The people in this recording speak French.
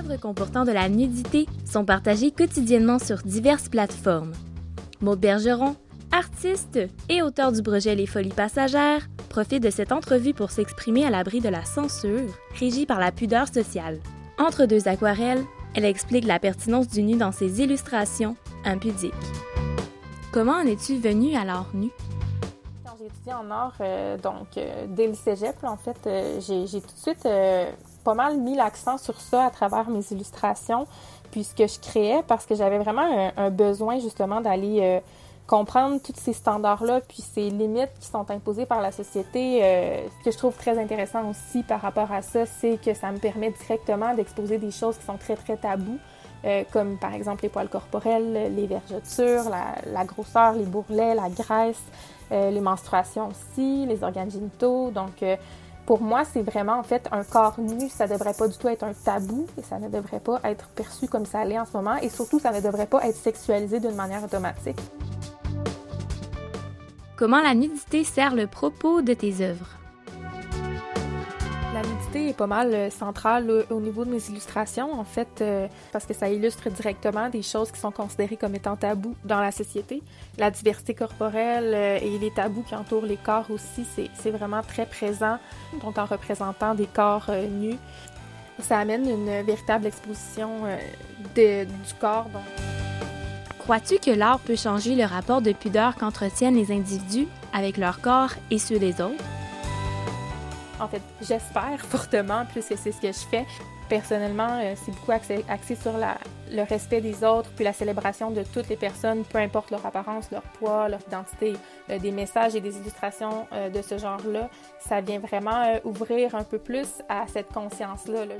œuvres comportant de la nudité sont partagées quotidiennement sur diverses plateformes. Maud Bergeron, artiste et auteur du projet Les Folies Passagères, profite de cette entrevue pour s'exprimer à l'abri de la censure, régie par la pudeur sociale. Entre deux aquarelles, elle explique la pertinence du nu dans ses illustrations, impudiques. Comment en es-tu venue à l'art nu? J'ai étudié en art, euh, donc euh, dès le cégep, en fait, euh, j'ai tout de suite pas mal mis l'accent sur ça à travers mes illustrations, puis ce que je créais, parce que j'avais vraiment un, besoin justement d'aller comprendre tous ces standards-là, puis ces limites qui sont imposées par la société. ce que je trouve très intéressant aussi par rapport à ça, c'est que ça me permet directement d'exposer des choses qui sont très, très tabous. Comme par exemple les poils corporels, les vergetures, la, grosseur, les bourrelets, la graisse, euh, les menstruations aussi, les organes génitaux. Donc, euh, pour moi, c'est vraiment en fait un corps nu. Ça ne devrait pas du tout être un tabou et ça ne devrait pas être perçu comme ça l'est en ce moment. Et surtout, ça ne devrait pas être sexualisé d'une manière automatique. Comment la nudité sert le propos de tes œuvres? La nudité est pas mal euh, centrale au niveau de mes illustrations, en fait, euh, parce que ça illustre directement des choses qui sont considérées comme étant tabous dans la société. La diversité corporelle euh, et les tabous qui entourent les corps aussi, c'est vraiment très présent, donc en représentant des corps nus. Ça amène une véritable exposition de, du corps. Crois-tu que l'art peut changer le rapport de pudeur qu'entretiennent les individus avec leur corps et ceux des autres? En fait, j'espère fortement, puisque c'est ce que je fais. Personnellement, euh, c'est beaucoup axé, sur le respect des autres, puis la célébration de toutes les personnes, peu importe leur apparence, leur poids, leur identité. Euh, des messages et des illustrations euh, de ce genre-là, ça vient vraiment ouvrir un peu plus à cette conscience-là. là